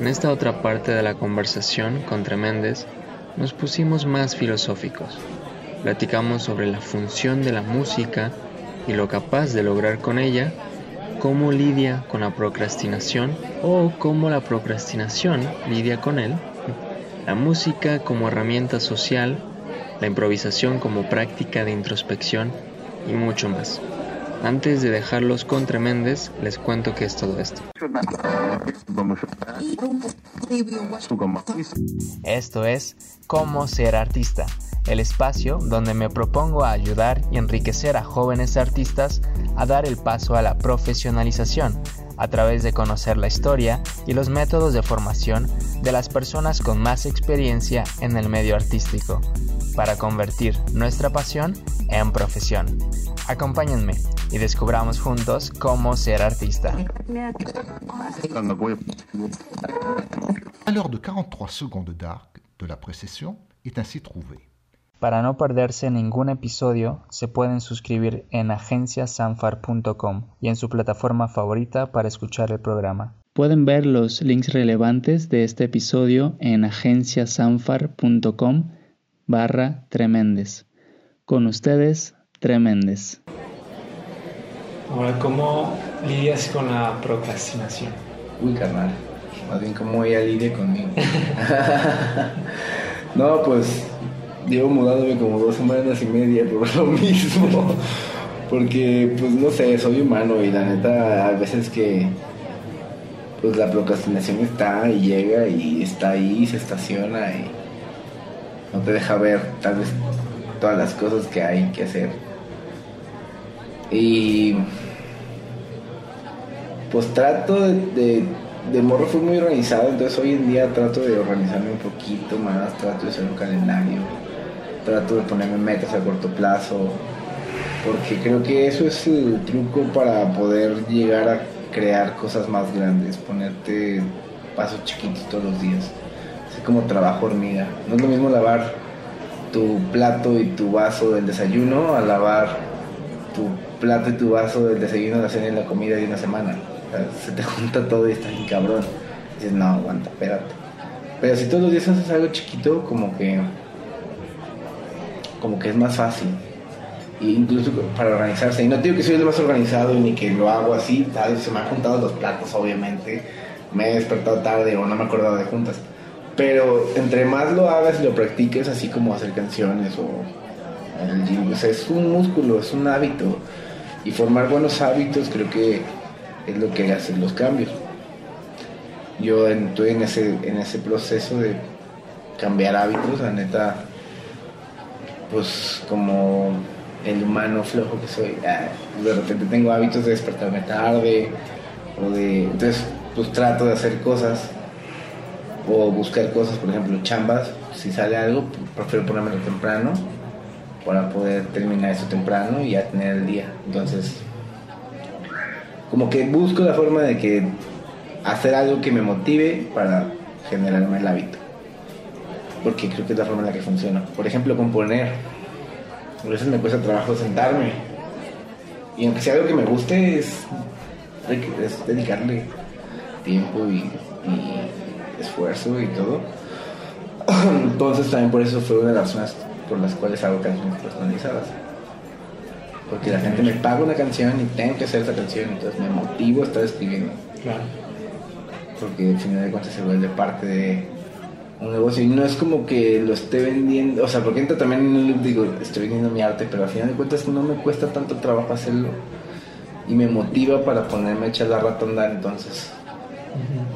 En esta otra parte de la conversación con Treméndez nos pusimos más filosóficos. Platicamos sobre la función de la música y lo capaz de lograr con ella, cómo lidia con la procrastinación o cómo la procrastinación lidia con él, la música como herramienta social, la improvisación como práctica de introspección y mucho más. Antes de dejarlos con Tremendes, les cuento qué es todo esto. Esto es Cómo ser artista, el espacio donde me propongo a ayudar y enriquecer a jóvenes artistas a dar el paso a la profesionalización a través de conocer la historia y los métodos de formación de las personas con más experiencia en el medio artístico, para convertir nuestra pasión en profesión. Acompáñenme y descubramos juntos cómo ser artista. À l'heure de 43 secondes d'arc de la précession est ainsi trouvée. Para no perderse ningún episodio, se pueden suscribir en agenciasanfar.com y en su plataforma favorita para escuchar el programa. Pueden ver los links relevantes de este episodio en agenciasanfar.com barra tremendes. Con ustedes, Tremendes. Ahora, ¿cómo lidias con la procrastinación? Uy, carnal. Más bien como ella lidia conmigo. no, pues llevo mudándome como dos semanas y media por lo mismo. Porque, pues no sé, soy humano y la neta, a veces que pues la procrastinación está y llega y está ahí, se estaciona y no te deja ver tal vez todas las cosas que hay que hacer. Y pues trato de, de, morro fui muy organizado, entonces hoy en día trato de organizarme un poquito más, trato de hacer un calendario, trato de ponerme metas a corto plazo, porque creo que eso es el truco para poder llegar a crear cosas más grandes, ponerte pasos chiquitos todos los días, así como trabajo hormiga. No es lo mismo lavar tu plato y tu vaso del desayuno a lavar tu plato y tu vaso del desayuno, la cena y la comida de una semana. se te junta todo y estás bien cabrón. dices, no, aguanta, espérate. Pero si todos los días haces algo chiquito, como que. Como que es más fácil. E incluso para organizarse. Y no digo que soy el más organizado ni que lo hago así, tal. Se me han juntado los platos, obviamente. Me he despertado tarde o no me he acordado de juntas. Pero entre más lo hagas y lo practiques, así como hacer canciones o el gym, o sea, es un músculo, es un hábito. Y formar buenos hábitos creo que es lo que hace los cambios. Yo estoy en ese, en ese proceso de cambiar hábitos, la neta, pues como el humano flojo que soy, ah, de repente tengo hábitos de despertarme tarde, o de, entonces pues trato de hacer cosas o buscar cosas, por ejemplo, chambas, si sale algo, prefiero ponérmelo temprano para poder terminar eso temprano y ya tener el día. Entonces, como que busco la forma de que hacer algo que me motive para generarme el hábito. Porque creo que es la forma en la que funciona. Por ejemplo, componer. A veces me cuesta trabajo sentarme. Y aunque sea algo que me guste, es, es dedicarle tiempo y esfuerzo y todo. Entonces también por eso fue una de las razones por las cuales hago canciones personalizadas. Porque la gente me paga una canción y tengo que hacer esa canción, entonces me motivo a estar escribiendo. Claro. Porque al final de cuentas se vuelve parte de un negocio y no es como que lo esté vendiendo, o sea, porque también digo, estoy vendiendo mi arte, pero al final de cuentas no me cuesta tanto trabajo hacerlo y me motiva para ponerme a echar la rata a andar, entonces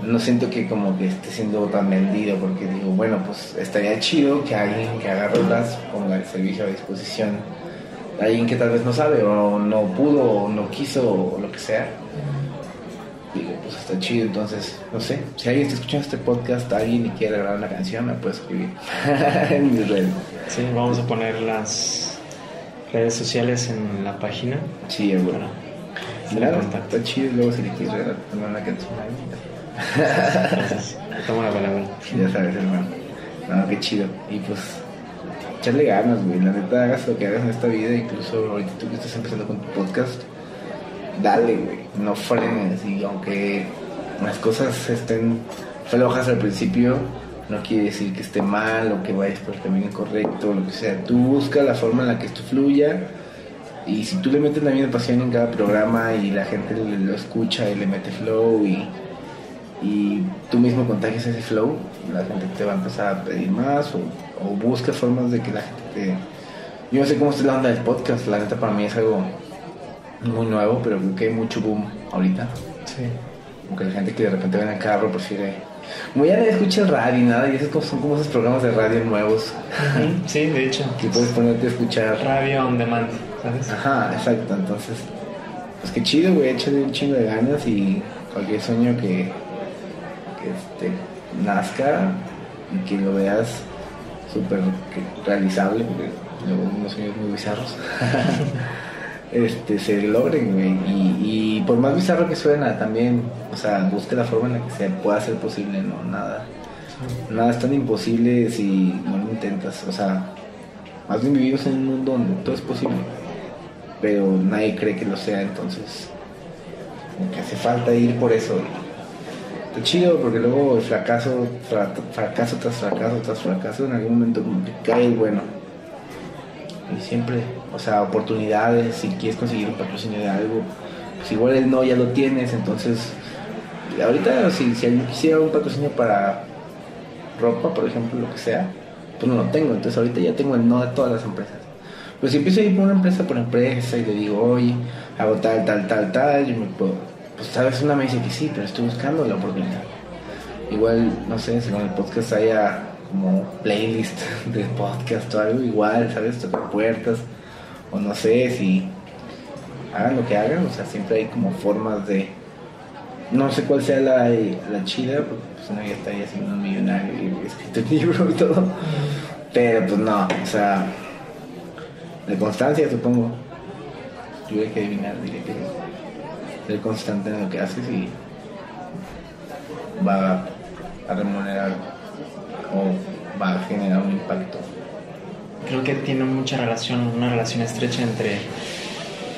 no siento que como que esté siendo tan vendido porque digo, bueno, pues estaría chido que alguien que haga rolas ponga el servicio a disposición. Alguien que tal vez no sabe o no pudo o no quiso o lo que sea. Está chido, entonces, no sé, si alguien está escuchando este podcast, alguien y quiere grabar una canción, me puede escribir en mis redes. Sí, vamos a poner las redes sociales en la página. Sí, bueno. Claro, está chido luego si le quieres regalar una canción. Toma la palabra. Ya sabes, hermano. No, qué chido. Y pues, echarle ganas, güey. La neta, hagas lo que hagas en esta vida, incluso ahorita tú que estás empezando con tu podcast, dale, güey. No frenes. Y aunque las cosas estén flojas al principio, no quiere decir que esté mal o que vayas por el camino incorrecto lo que sea. Tú busca la forma en la que esto fluya y si tú le metes la misma pasión en cada programa y la gente lo escucha y le mete flow y, y tú mismo contagias ese flow, la gente te va a empezar a pedir más o, o busca formas de que la gente te... Yo no sé cómo está la onda del podcast, la neta para mí es algo muy nuevo, pero creo que hay mucho boom ahorita. Sí. Como que la gente que de repente ve en carro prefiere... Como ya nadie escucha el radio y nada, y esos son como esos programas de radio nuevos Sí, de hecho. que puedes ponerte a escuchar. Radio on demand, ¿sabes? Ajá, exacto, entonces... Pues qué chido, güey, échale un chingo de ganas y cualquier sueño que, que este, nazca y que lo veas súper realizable, porque luego unos sueños muy bizarros. este, se logren, güey. Y, y por más bizarro que suena, también, o sea, busque la forma en la que se pueda hacer posible, ¿no? Nada. Nada es tan imposible si no lo intentas. O sea, más bien vivimos en un mundo donde todo es posible. Pero nadie cree que lo sea, entonces. Que hace falta ir por eso. Está chido porque luego el fracaso, fra- fracaso tras fracaso tras fracaso, en algún momento como que cae bueno. Y siempre, o sea, oportunidades, si quieres conseguir un patrocinio de algo, pues igual el no ya lo tienes, entonces, ahorita si, si alguien quisiera un patrocinio para ropa, por ejemplo, lo que sea, pues no lo tengo, entonces ahorita ya tengo el no de todas las empresas. Pues si empiezo a ir por una empresa por empresa y le digo, oye, hago tal, tal, tal, tal, yo me puedo, pues sabes, una me dice que sí, pero estoy buscando la oportunidad. Igual, no sé, si el podcast haya como playlist de podcast o algo, igual, ¿sabes? Tocar puertas, o no sé, si hagan lo que hagan, o sea, siempre hay como formas de... No sé cuál sea la, la chida, porque pues uno ya está ahí haciendo un millonario y escrito un libro y todo. Pero pues no, o sea, de constancia supongo. Tuve que adivinar, diré que ser constante en lo que haces y va a remunerar o va a generar un impacto. Creo que tiene mucha relación, una relación estrecha entre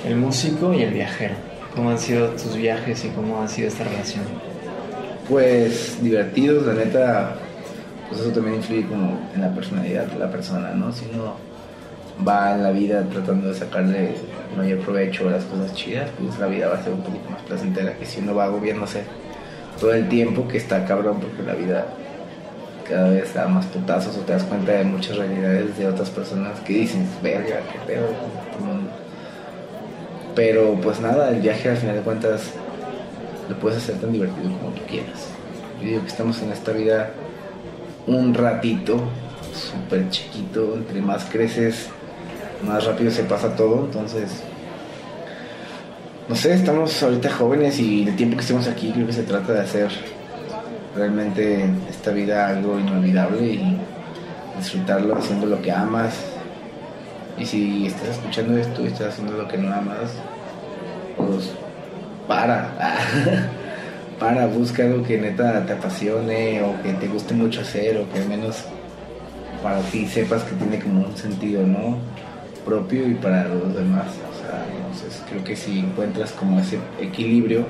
el músico y el viajero. ¿Cómo han sido tus viajes y cómo ha sido esta relación? Pues divertidos, la neta, pues eso también influye como en la personalidad de la persona, ¿no? Si uno va en la vida tratando de sacarle mayor provecho a las cosas chidas, pues la vida va a ser un poquito más placentera que si uno va agobiándose todo el tiempo, que está cabrón porque la vida cada vez da más putazos o te das cuenta de muchas realidades de otras personas que dicen, verga, qué pedo este mundo". Pero pues nada, el viaje al final de cuentas lo puedes hacer tan divertido como tú quieras. Yo digo que estamos en esta vida un ratito, súper chiquito, entre más creces, más rápido se pasa todo, entonces, no sé, estamos ahorita jóvenes y el tiempo que estemos aquí creo que se trata de hacer realmente esta vida algo inolvidable y disfrutarlo haciendo lo que amas. Y si estás escuchando esto y estás haciendo lo que no amas, pues para. para, busca algo que neta te apasione o que te guste mucho hacer o que al menos para ti sepas que tiene como un sentido, ¿no? Propio y para los demás. O sea, entonces creo que si encuentras como ese equilibrio,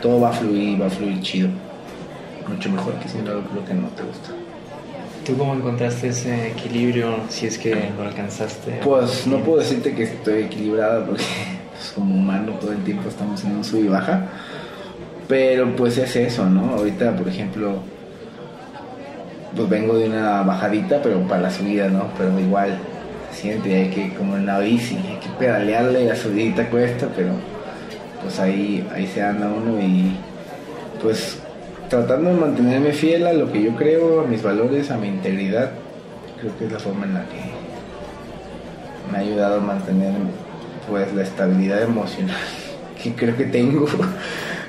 todo va a fluir va a fluir chido. Mucho mejor que siendo algo que no te gusta. ¿Tú cómo encontraste ese equilibrio, si es que lo alcanzaste? Pues no puedo decirte que estoy equilibrada porque pues, como humano todo el tiempo estamos en un sub y baja. Pero pues es eso, ¿no? Ahorita, por ejemplo, pues vengo de una bajadita, pero para la subida, ¿no? Pero igual, siente, hay que, como en la bici, hay que pedalearle, la subidita cuesta, pero pues ahí, ahí se anda uno y pues tratando de mantenerme fiel a lo que yo creo, a mis valores, a mi integridad, creo que es la forma en la que me ha ayudado a mantener pues la estabilidad emocional que creo que tengo.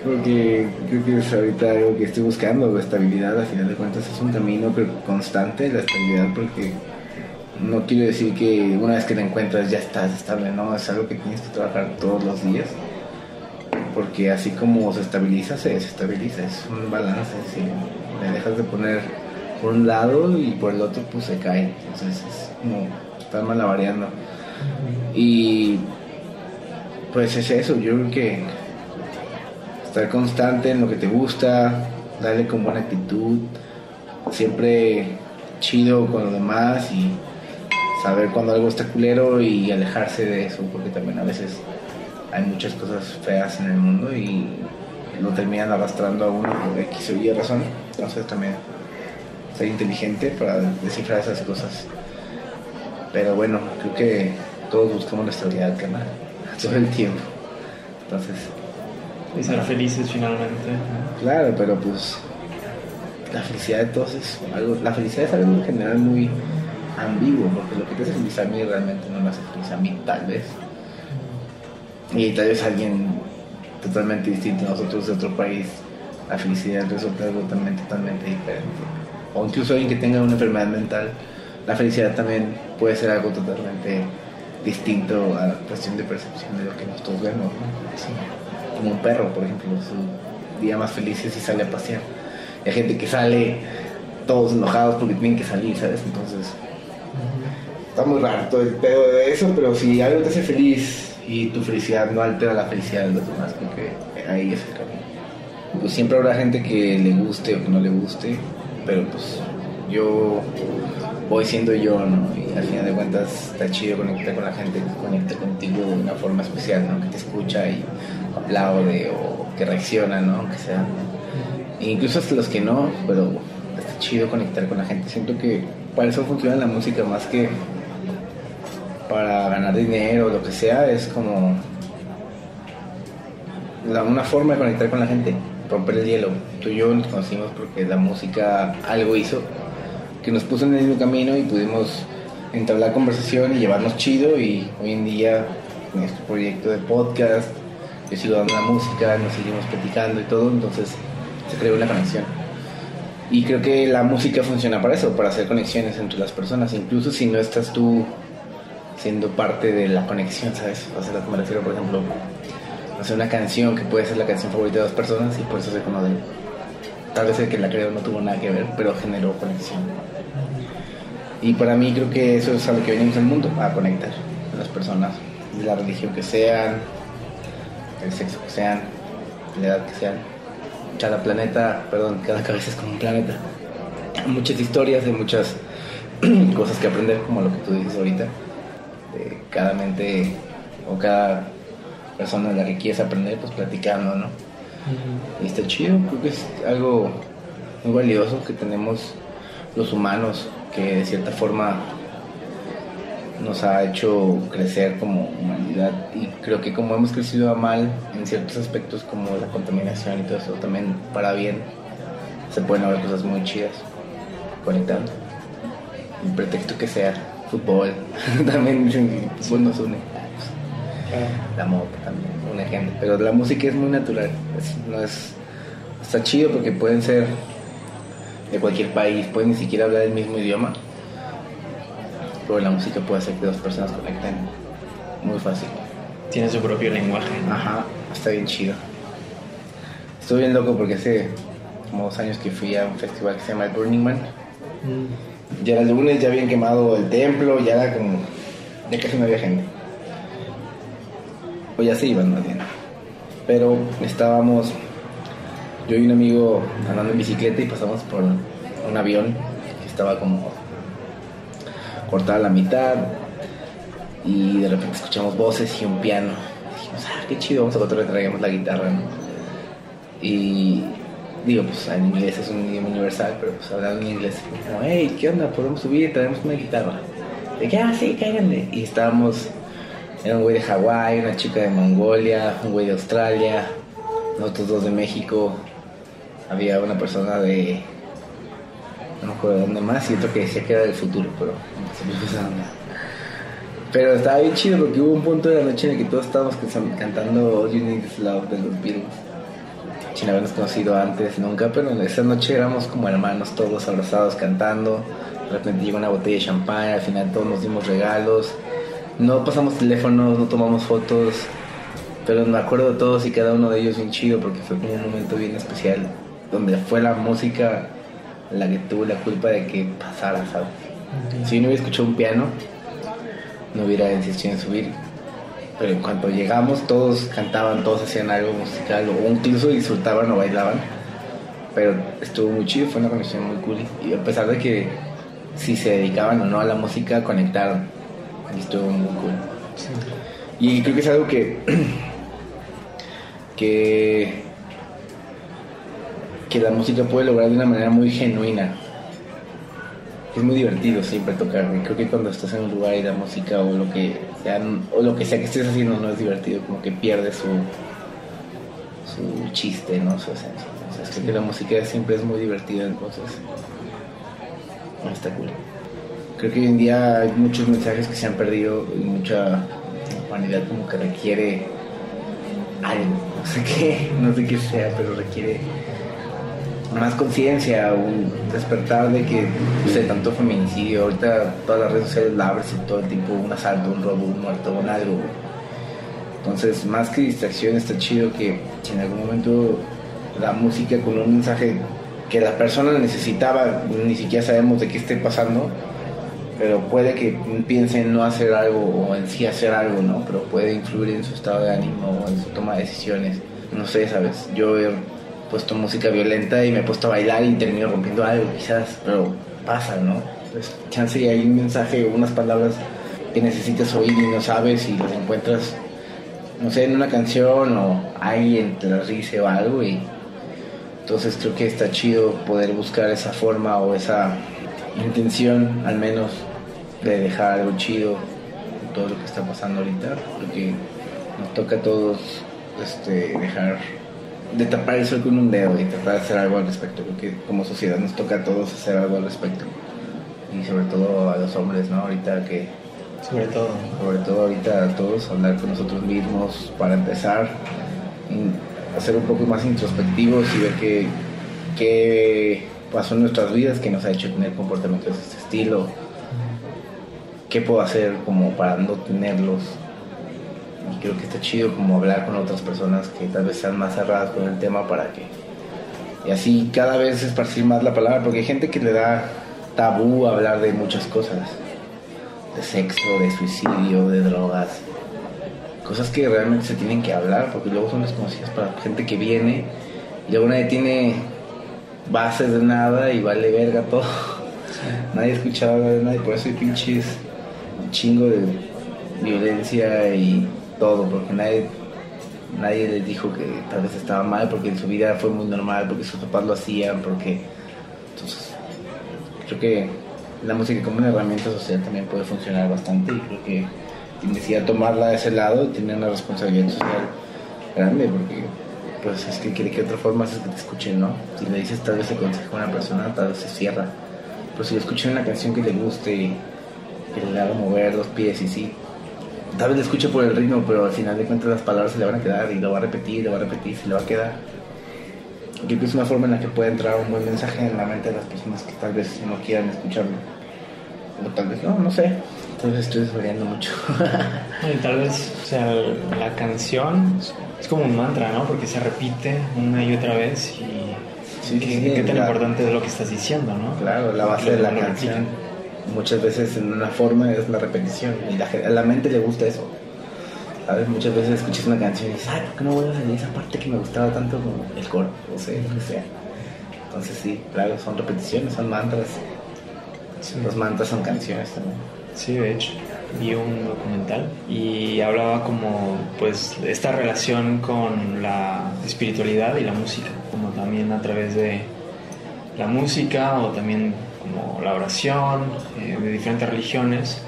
Porque creo que es ahorita algo que estoy buscando la estabilidad al final de cuentas es un camino constante la estabilidad porque no quiero decir que una vez que la encuentras ya estás estable no es algo que tienes que trabajar todos los días porque así como se estabiliza se desestabiliza es un balance si le dejas de poner por un lado y por el otro pues se cae. Entonces es como estar malabareando. Y pues es eso, yo creo que estar constante en lo que te gusta, darle con buena actitud, siempre chido con los demás y saber cuando algo está culero y alejarse de eso, porque también a veces hay muchas cosas feas en el mundo y lo terminan arrastrando a uno por X o Y razón. Entonces también ser inteligente para descifrar esas cosas. Pero bueno, creo que todos buscamos la estabilidad, canal, todo el tiempo. Entonces. Y ser felices finalmente. Claro, pero pues la felicidad de todos es algo, la felicidad es algo en general muy ambiguo, porque lo que te hace feliz a mí realmente no me hace feliz a mí, tal vez. Y tal vez alguien totalmente distinto a nosotros de otro país, la felicidad resulta algo totalmente, totalmente diferente. O incluso alguien que tenga una enfermedad mental, la felicidad también puede ser algo totalmente distinto a la cuestión de percepción de lo que nosotros vemos. Como un perro, por ejemplo, su día más feliz es si sale a pasear. Hay gente que sale todos enojados porque tienen que salir, ¿sabes? Entonces, está muy raro todo el pedo de eso, pero si algo te hace feliz y tu felicidad no altera la felicidad de los demás, porque ahí es el camino. Pues siempre habrá gente que le guste o que no le guste, pero pues yo voy siendo yo, ¿no? Y al final de cuentas está chido conectar con la gente que conecta contigo de una forma especial, ¿no? Que te escucha y aplaude o que reacciona, ¿no? Aunque sea. E incluso hasta los que no, pero está chido conectar con la gente. Siento que para eso funciona la música más que para ganar dinero o lo que sea, es como la, una forma de conectar con la gente, romper el hielo. Tú y yo nos conocimos porque la música algo hizo que nos puso en el mismo camino y pudimos entablar conversación y llevarnos chido y hoy en día en este proyecto de podcast yo sigo dando la música, nos seguimos platicando y todo, entonces se creó una conexión. Y creo que la música funciona para eso, para hacer conexiones entre las personas, incluso si no estás tú siendo parte de la conexión, ¿sabes? O sea, me refiero, por ejemplo, hacer una canción que puede ser la canción favorita de dos personas y por eso se conoce. Tal vez el que la creó no tuvo nada que ver, pero generó conexión. Y para mí creo que eso es a lo que venimos al mundo, a conectar a las personas, de la religión que sean, el sexo que sean, la edad que sean. Cada planeta, perdón, cada cabeza es como un planeta. Muchas historias, hay muchas cosas que aprender, como lo que tú dices ahorita cada mente o cada persona de la que quieres aprender, pues platicando, ¿no? Y está chido, creo que es algo muy valioso que tenemos los humanos, que de cierta forma nos ha hecho crecer como humanidad. Y creo que como hemos crecido a mal en ciertos aspectos como la contaminación y todo eso, también para bien se pueden haber cosas muy chidas conectando, el pretexto que sea fútbol, también el fútbol nos une. La moto también, un ejemplo. Pero la música es muy natural, no es, está chido porque pueden ser de cualquier país, pueden ni siquiera hablar el mismo idioma, pero la música puede hacer que dos personas conecten muy fácil. Tiene su propio lenguaje. Ajá, está bien chido. Estoy bien loco porque hace como dos años que fui a un festival que se llama el Burning Man. Mm ya era el lunes, ya habían quemado el templo, ya era como. ya casi no había gente. O ya se iban más bien. Pero estábamos. Yo y un amigo andando en bicicleta y pasamos por un avión que estaba como cortada a la mitad. Y de repente escuchamos voces y un piano. Dijimos, ah, qué chido, vamos a traer, traigamos la guitarra, ¿no? Y digo, pues en inglés es un idioma universal, pero pues hablando en inglés, como, hey, ¿qué onda? ¿Podemos subir? Traemos una guitarra. De que, ah, sí, cáiganle. Y estábamos, era un güey de Hawái, una chica de Mongolia, un güey de Australia, nosotros dos de México, había una persona de, no me acuerdo de dónde más, y otro que decía que era del futuro, pero se me fue Pero estaba bien chido porque hubo un punto de la noche en el que todos estábamos cantando All You Need Is Love de los Beatles sin habernos conocido antes nunca, pero esa noche éramos como hermanos todos abrazados cantando. De repente llegó una botella de champán, al final todos nos dimos regalos. No pasamos teléfonos, no tomamos fotos, pero me acuerdo de todos y cada uno de ellos bien chido porque fue como un momento bien especial, donde fue la música la que tuvo la culpa de que pasara, ¿sabes? Si yo no hubiera escuchado un piano, no hubiera insistido en subir pero en cuanto llegamos todos cantaban, todos hacían algo musical o incluso disfrutaban o bailaban. pero estuvo muy chido, fue una conexión muy cool. Y a pesar de que si se dedicaban o no a la música, conectaron. Y estuvo muy cool. Y creo que es algo que. que. que la música puede lograr de una manera muy genuina. Es muy divertido siempre tocar. Creo que cuando estás en un lugar y la música o lo que sea, o lo que sea que estés haciendo no es divertido, como que pierde su. su chiste, ¿no? Su esencia. Sea, creo que la música siempre es muy divertida, entonces. Está cool. Creo que hoy en día hay muchos mensajes que se han perdido y mucha humanidad como que requiere algo, no sé qué, no sé qué sea, pero requiere más conciencia, un despertar de que, no tanto feminicidio, ahorita todas las redes sociales la abres y todo el tiempo un asalto, un robo, un muerto, un algo. Entonces, más que distracción, está chido que si en algún momento la música con un mensaje que la persona necesitaba, ni siquiera sabemos de qué esté pasando, pero puede que piense en no hacer algo o en sí hacer algo, ¿no? Pero puede influir en su estado de ánimo o en su toma de decisiones. No sé, ¿sabes? Yo he puesto música violenta y me he puesto a bailar y termino rompiendo algo, quizás, pero pasa, ¿no? Pues chance y hay un mensaje o unas palabras que necesitas oír y no sabes y las encuentras, no sé, en una canción o alguien te las dice o algo y entonces creo que está chido poder buscar esa forma o esa intención al menos de dejar algo chido todo lo que está pasando ahorita, porque nos toca a todos este, dejar de tapar el sol con un dedo y tratar de hacer algo al respecto. Creo que como sociedad nos toca a todos hacer algo al respecto. Y sobre todo a los hombres, ¿no? Ahorita que... Sobre todo. Sobre todo ahorita a todos, hablar con nosotros mismos para empezar, hacer un poco más introspectivos y ver qué, qué pasó en nuestras vidas que nos ha hecho tener comportamientos de este estilo. ¿Qué puedo hacer como para no tenerlos? Y creo que está chido como hablar con otras personas que tal vez sean más cerradas con el tema para que... Y así cada vez esparcir más la palabra, porque hay gente que le da tabú hablar de muchas cosas. De sexo, de suicidio, de drogas. Cosas que realmente se tienen que hablar, porque luego son desconocidas para gente que viene y luego nadie tiene bases de nada y vale verga todo. Nadie escuchaba de nadie, por eso hay pinches chingo de violencia y todo, porque nadie, nadie les dijo que tal vez estaba mal, porque en su vida fue muy normal, porque sus papás lo hacían, porque... Entonces, creo que la música como una herramienta social también puede funcionar bastante y creo que decía tomarla de ese lado tiene una responsabilidad social grande, porque pues es que quiere que otra forma es que te escuchen, ¿no? Si le dices tal vez el consejo a una persona, tal vez se cierra. Pero si le escuchan una canción que le guste y que le haga mover los pies y sí, tal vez le escuche por el ritmo, pero al final de cuentas las palabras se le van a quedar y lo va a repetir, lo va a repetir, se le va a quedar. Creo que es una forma en la que puede entrar un buen mensaje en la mente de las personas que tal vez no quieran escucharlo. O tal vez no, no sé. Tal vez estoy desvariando mucho. y tal vez, o sea, la canción es como un mantra, ¿no? Porque se repite una y otra vez y Sí, qué, sí, qué tan la- importante es lo que estás diciendo, ¿no? Claro, la base de la Lo canción. Muchas veces en una forma es la repetición y la, a la mente le gusta eso. ¿Sabes? Muchas veces escuchas una canción y dices, ay, ¿por qué no vuelvo a salir esa parte que me gustaba tanto como el coro? O sea, lo que sea. Entonces sí, claro, son repeticiones, son mantras. Sí. Los mantras son canciones también. Sí, de hecho, vi un documental y hablaba como pues esta relación con la espiritualidad y la música, como también a través de la música o también como la oración eh, de diferentes religiones,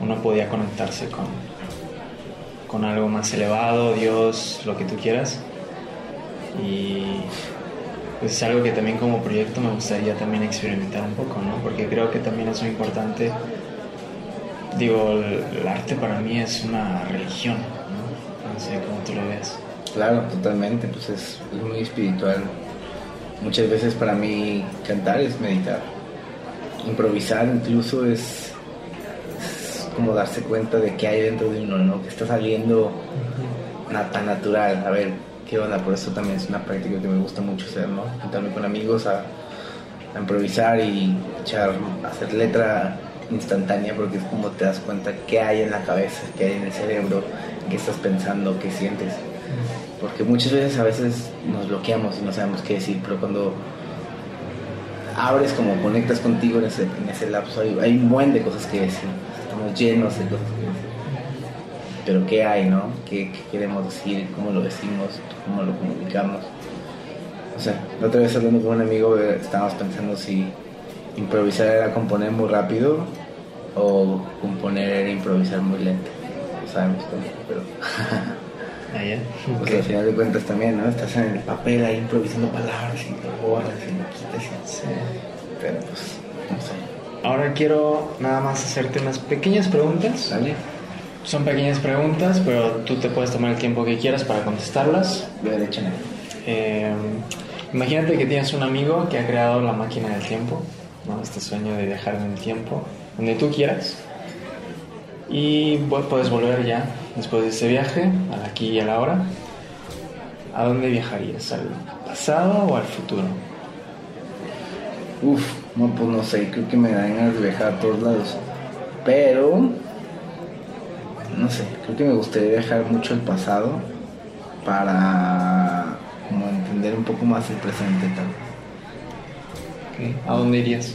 uno podía conectarse con, con algo más elevado, Dios, lo que tú quieras. Y pues es algo que también como proyecto me gustaría también experimentar un poco, ¿no? Porque creo que también es muy importante digo, el, arte para mí es una religión, ¿no? Sé cómo tú lo ves. Claro, totalmente, pues es, es muy espiritual. Muchas veces para mí cantar es meditar. Improvisar incluso es, es como darse cuenta de qué hay dentro de uno, ¿no? Que está saliendo na- tan natural. A ver, qué onda, por eso también es una práctica que me gusta mucho hacer, ¿no? Juntarme con amigos a, a improvisar y echar, hacer letra instantánea porque es como te das cuenta qué hay en la cabeza, qué hay en el cerebro, qué estás pensando, qué sientes. porque muchas veces a veces nos bloqueamos y no sabemos qué decir, pero cuando abres como conectas contigo en ese, en ese lapso, hay, un buen de cosas que decir, estamos llenos de cosas que decir. Pero ¿qué hay, no? ¿Qué, qué queremos decir? ¿Cómo lo decimos? ¿Cómo lo comunicamos? O sea, la otra vez hablando con un amigo, eh, estábamos pensando si improvisar era componer muy rápido o componer era improvisar muy lento. No sabemos cómo, pero... Ah, ya. Pues al final de cuentas también, ¿no? Estás en el papel ahí improvisando palabras y lo borras y lo quitas. y- Sí. Pero pues, no sé. Ahora quiero nada más hacerte unas pequeñas preguntas. ¿Sale? Son pequeñas preguntas, pero tú te puedes tomar el tiempo que quieras para contestarlas. De hecho, Eh, imagínate que tienes un amigo que ha creado la máquina del tiempo, ¿no? este sueño de viajar en el tiempo, donde tú quieras. Y puedes volver ya, después de ese viaje, al aquí y a la hora. ¿A dónde viajarías? ¿Al pasado o al futuro? Uf, no, pues no sé, creo que me dan ganas de viajar a todos lados. Pero, no sé, creo que me gustaría viajar mucho al pasado para como entender un poco más el presente tal. ¿A dónde irías?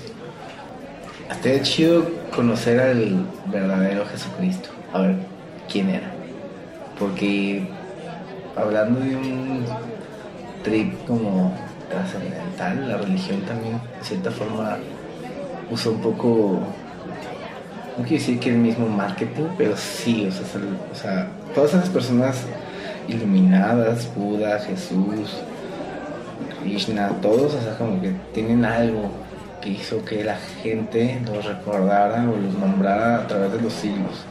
Estaría chido conocer al verdadero Jesucristo. A ver, ¿quién era? Porque hablando de un trip como trascendental, la religión también, de cierta forma, usa un poco, no quiero decir que el mismo marketing, pero sí, o sea, o sea, todas esas personas iluminadas, Buda, Jesús, Krishna, todos, o sea, como que tienen algo que hizo que la gente los recordara o los nombrara a través de los siglos.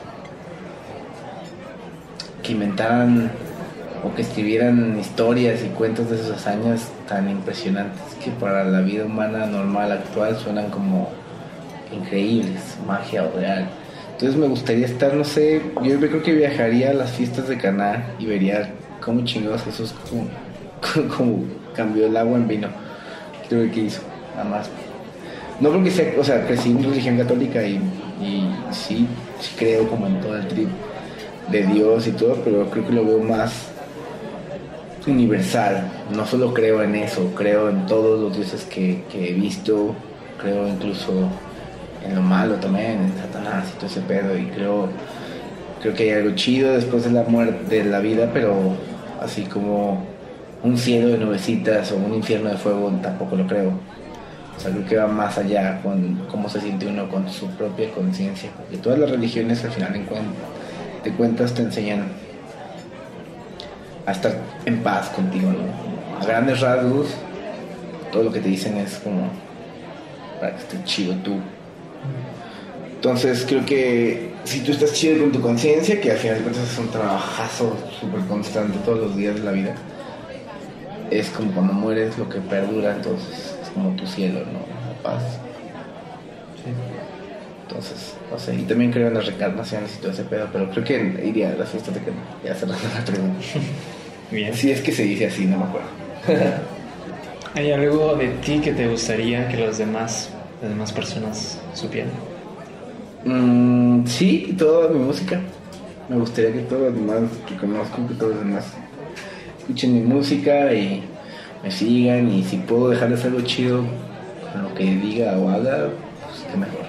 Que inventaran o que escribieran historias y cuentos de sus hazañas tan impresionantes que para la vida humana normal actual suenan como increíbles, magia o real. Entonces me gustaría estar, no sé, yo creo que viajaría a las fiestas de Caná y vería cómo chingados Jesús cómo, cómo cambió el agua en vino. Creo que hizo, nada más. No porque sea, o sea, crecí en religión católica y, y sí creo como en todo el trip de Dios y todo, pero creo que lo veo más universal. No solo creo en eso, creo en todos los dioses que, he visto, creo incluso en lo malo también, en Satanás y todo ese pedo, y creo, creo que hay algo chido después de la muerte, de la vida, pero así como un cielo de nubecitas o un infierno de fuego, tampoco lo creo. O sea, creo que va más allá con cómo se siente uno con su propia conciencia, porque todas las religiones al final en de cuentas te enseñan a estar en paz contigo. A grandes rasgos, todo lo que te dicen es como para que estés chido tú. Entonces creo que si tú estás chido con tu conciencia, que al final de cuentas es un trabajazo súper constante todos los días de la vida, es como cuando mueres lo que perdura, entonces es como tu cielo, ¿no? La paz. Entonces, no sé, y también creo en las reencarnaciones y todo ese pedo, pero creo que iría a las fiestas de que ya cerrando la pregunta. Bien. Si es que se dice así, no me acuerdo. ¿Hay algo de ti que te gustaría que los demás, las demás personas supieran? Mm, sí, toda mi música. Me gustaría que todos los demás que conozco, que todos los demás escuchen mi música y me sigan. Y si puedo dejarles algo chido lo que diga o haga, pues qué mejor.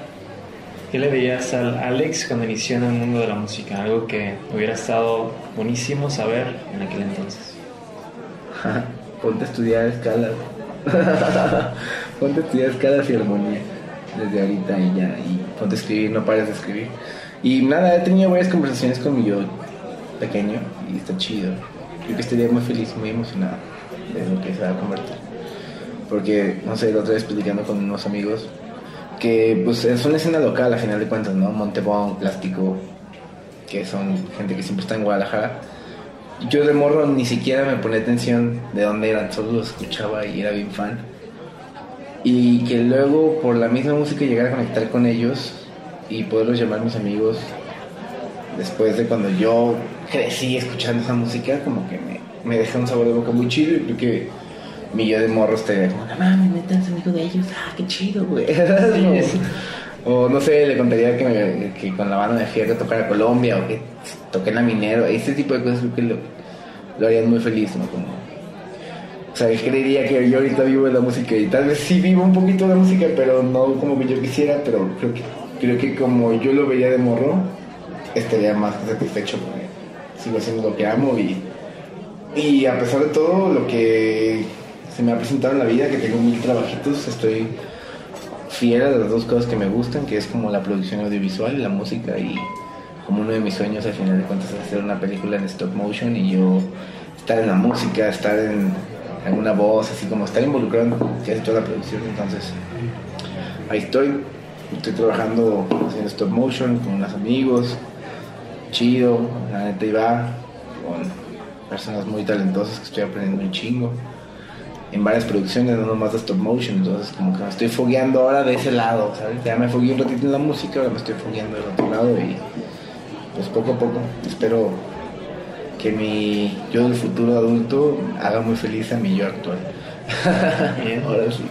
¿Qué le dirías al Alex cuando inició en el mundo de la música? Algo que hubiera estado buenísimo saber en aquel entonces. Ponte a estudiar escalas. ponte a estudiar escalas y armonía desde ahorita y ya. Ponte a escribir, no pares de escribir. Y nada, he tenido varias conversaciones con mi yo pequeño y está chido. Creo que estaría muy feliz, muy emocionado de lo que se va a convertir. Porque, no sé, la otra vez platicando con unos amigos que pues es una escena local a final de cuentas, ¿no? Montebón, Plástico, que son gente que siempre está en Guadalajara. Yo de morro ni siquiera me ponía atención de dónde eran, solo los escuchaba y era bien fan. Y que luego por la misma música llegar a conectar con ellos y poderlos llamar mis amigos después de cuando yo crecí escuchando esa música, como que me, me deja un sabor de boca muy chido y creo que mi yo de morro estaría como, no mames, neta, es amigo de ellos, ah, qué chido, güey. o no sé, le contaría que, me- con la banda me fui a tocar a Colombia o que toqué en la Minero, ese tipo de cosas creo que lo, lo harían muy feliz, ¿no? Como, o sea, creería que yo ahorita vivo de la música y tal vez sí vivo un poquito de música, pero no como que yo quisiera, pero creo que, creo que como yo lo veía de morro, estaría más satisfecho porque sigo haciendo lo que amo y, y a pesar de todo lo que se me ha presentado en la vida, que tengo mil trabajitos, estoy fiel a las dos cosas que me gustan, que es como la producción audiovisual y la música y como uno de mis sueños al final de cuentas es hacer una película en stop motion y yo estar en la música, estar en alguna voz, así como estar involucrado en toda la producción. Entonces, ahí estoy, estoy trabajando haciendo stop motion con unos amigos, chido, la neta iba con personas muy talentosas que estoy aprendiendo un chingo. En varias producciones, no nomás de stop motion, entonces como que me estoy fogueando ahora de ese lado, ¿sabes? Ya me fogué un ratito en la música, ahora me estoy fogueando del otro lado y pues poco a poco espero que mi yo del futuro adulto haga muy feliz a mi yo actual. ahora sí.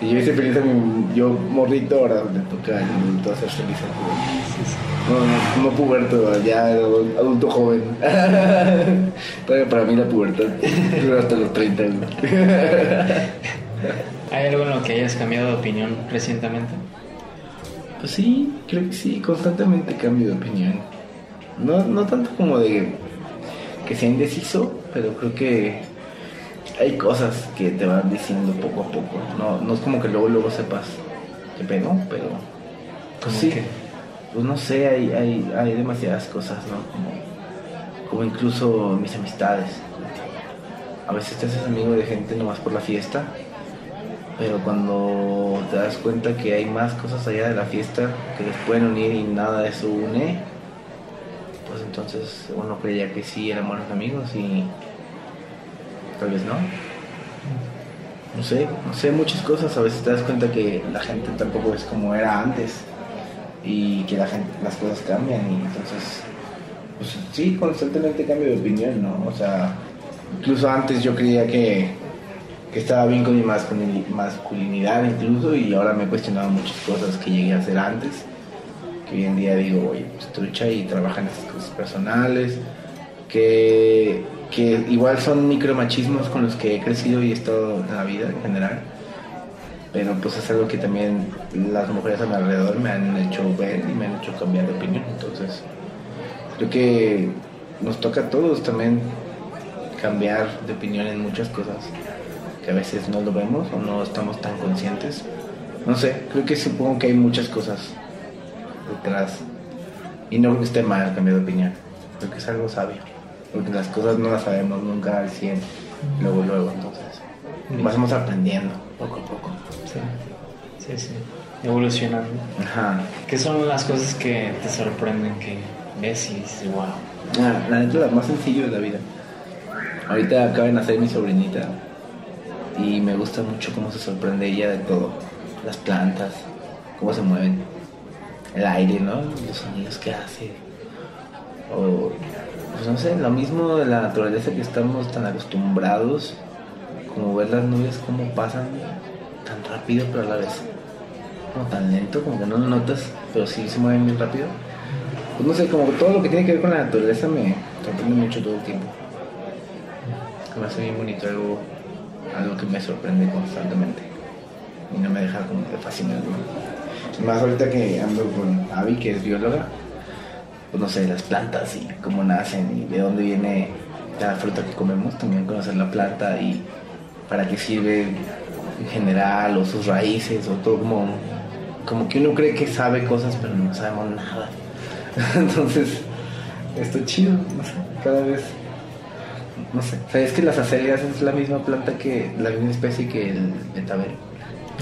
Si yo hice feliz a mi yo morrito, ahora me toca adulto hacer feliz a No, no, no puberto, ya adulto joven. Todavía para mí la pubertad dura hasta los 30. ¿Hay algo en lo que hayas cambiado de opinión recientemente? Pues sí, creo que sí, constantemente cambio de opinión. No, no tanto como de que sea indeciso, pero creo que hay cosas que te van diciendo poco a poco. No, no es como que luego luego sepas qué pedo, pero pues sí. Pues no sé, hay, hay, hay demasiadas cosas, ¿no? Como, como incluso mis amistades. A veces te haces amigo de gente nomás por la fiesta, pero cuando te das cuenta que hay más cosas allá de la fiesta que les pueden unir y nada de eso une, pues entonces uno creía que sí eran buenos amigos y tal vez no. No sé, no sé muchas cosas. A veces te das cuenta que la gente tampoco es como era antes y que las cosas cambian y entonces, pues sí, constantemente cambio de opinión, ¿no? O sea, incluso antes yo creía que, que estaba bien con mi masculinidad incluso y ahora me he cuestionado muchas cosas que llegué a hacer antes que hoy en día digo, oye, pues trucha y trabaja en estas cosas personales, que, que igual son micromachismos con los que he crecido y he estado en la vida en general, pero pues es algo que también las mujeres a mi alrededor me han hecho ver y me han hecho cambiar de opinión, entonces creo que nos toca a todos también cambiar de opinión en muchas cosas que a veces no lo vemos o no estamos tan conscientes. No sé, creo que supongo que hay muchas cosas detrás. Y no creo que esté mal cambiar de opinión. Creo que es algo sabio. Porque las cosas no las sabemos nunca al 100, luego, luego. Entonces, vamos aprendiendo poco a poco. Sí, sí, sí. Evolucionando. Ajá. ¿Qué son las cosas que te sorprenden que ves y dices, wow? Ah, la neta, lo más sencillo de la vida. Ahorita acaba de nacer mi sobrinita y me gusta mucho cómo se sorprende ella de todo. Las plantas, cómo se mueven el aire, ¿no? Los sonidos que hace. O, pues no sé, lo mismo de la naturaleza que estamos tan acostumbrados, como ver las nubes como pasan tan rápido, pero a la vez como tan lento, como que no lo notas, pero sí se mueven bien rápido. Pues no sé, como todo lo que tiene que ver con la naturaleza me sorprende mucho todo el tiempo. Me hace bien bonito, algo, algo que me sorprende constantemente y no me deja como de fascinar. Más ahorita que ando con Avi, que es bióloga, pues no sé, las plantas y cómo nacen y de dónde viene la fruta que comemos, también conocer la planta y para qué sirve en general, o sus raíces, o todo como, como que uno cree que sabe cosas, pero no sabemos nada. Entonces, esto es chido, no sé, cada vez, no sé. ¿Sabes que las acerias es la misma planta que, la misma especie que el betabel?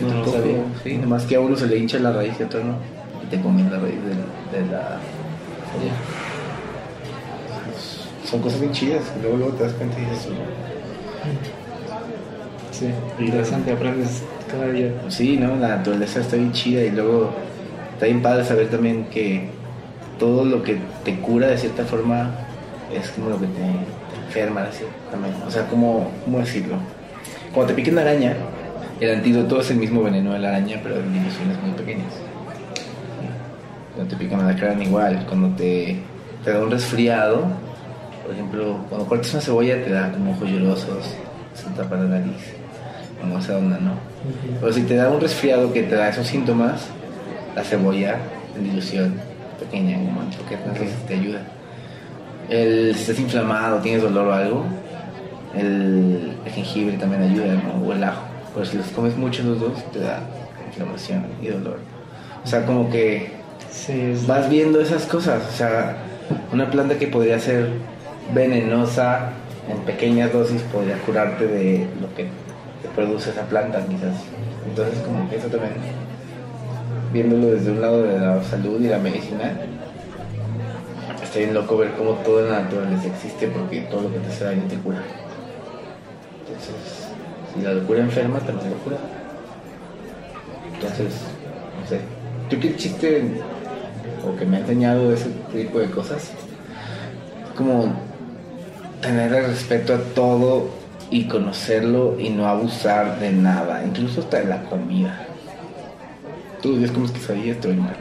No lo sabía. Sí, nomás que a uno se le hincha la raíz y a otro no. Y te comen la raíz de, de la aceria. Son cosas bien chidas. Luego, luego te das cuenta y dices, Sí, interesante, aprendes cada día. Sí, ¿no? La naturaleza está bien chida y luego está bien padre saber también que todo lo que te cura de cierta forma es como lo que te, te enferma, así también. O sea, ¿cómo, ¿cómo decirlo? Cuando te pique una araña, el antídoto es el mismo veneno de la araña, pero en dimensiones muy pequeñas. Cuando te pican la cara igual, cuando te, te da un resfriado, Por ejemplo, cuando cortas una cebolla te da como ojos llorosos, se tapa la nariz, como esa onda, ¿no? Pero si te da un resfriado que te da esos síntomas, la cebolla, en dilución pequeña, como porque te ayuda. El, si estás inflamado, tienes dolor o algo, el, jengibre también ayuda, ¿no? O el ajo. Pero si los comes mucho los dos, te da inflamación y dolor. O sea, como que vas viendo esas cosas. O sea, una planta que podría ser venenosa en pequeñas dosis podría curarte de lo que te produce esa planta, quizás. Entonces, como que eso también, viéndolo desde un lado de la salud y la medicina, está bien loco ver cómo todo en la naturaleza existe porque todo lo que te hace daño te cura. Entonces, si la locura enferma, también lo cura. Entonces, no sé. ¿Tú qué chiste o que me ha enseñado ese tipo de cosas? Como tener el respeto a todo y conocerlo y no abusar de nada, incluso hasta de la comida. Tú días comes quesadillas, te voy mal.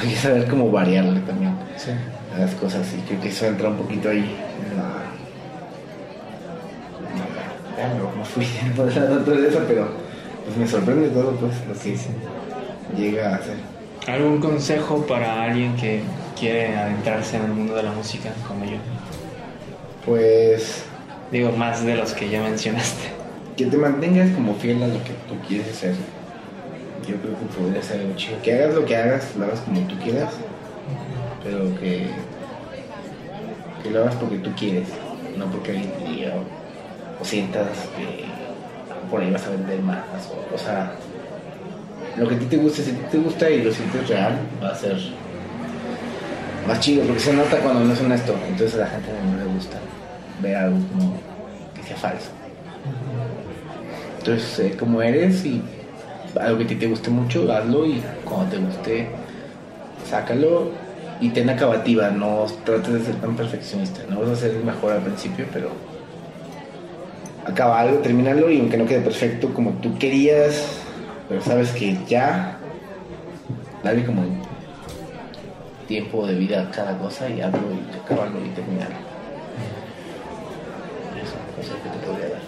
Hay que saber cómo variarle también sí. las cosas y creo que eso entra un poquito ahí en la... No, no fui por la naturaleza, pero pues me sorprende todo pues lo que llega a hacer. ¿Algún consejo para alguien que quiere adentrarse en el mundo de la música como yo? Pues. Digo, más de los que ya mencionaste. Que te mantengas como fiel a lo que tú quieres hacer. Yo creo que podría ser algo chido. Que hagas lo que hagas, lo hagas como tú quieras, pero que. que lo hagas porque tú quieres, no porque alguien te diga o, sientas que por ahí vas a vender más. O, o sea, lo que a ti te guste, si te gusta y lo sientes real, va a ser más chido, porque se nota cuando no es honesto, entonces a la gente no le gusta ver algo como que sea falso. Entonces, sé como eres y algo que a ti te guste mucho, hazlo y cuando te guste, sácalo y ten acabativa, no trates de ser tan perfeccionista, no vas a ser mejor al principio, pero acaba algo, terminalo y aunque no quede perfecto como tú querías, pero sabes que ya, dale como tiempo de vida a cada cosa y hazlo y acabarlo y terminarlo. Eso, que te podría dar.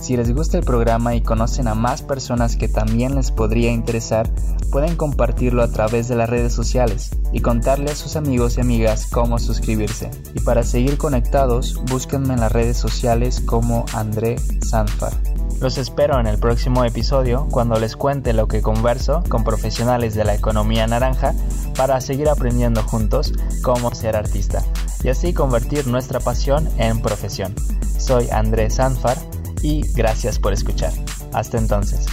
Si les gusta el programa y conocen a más personas que también les podría interesar, pueden compartirlo a través de las redes sociales y contarle a sus amigos y amigas cómo suscribirse. Y para seguir conectados, búsquenme en las redes sociales como André Sanfar. Los espero en el próximo episodio cuando les cuente lo que converso con profesionales de la economía naranja para seguir aprendiendo juntos cómo ser artista y así convertir nuestra pasión en profesión. Soy Andrés Sanfar y gracias por escuchar. Hasta entonces.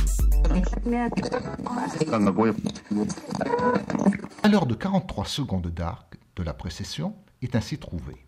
À l'heure de 43 secondes d'arc de la précession est ainsi trouvée.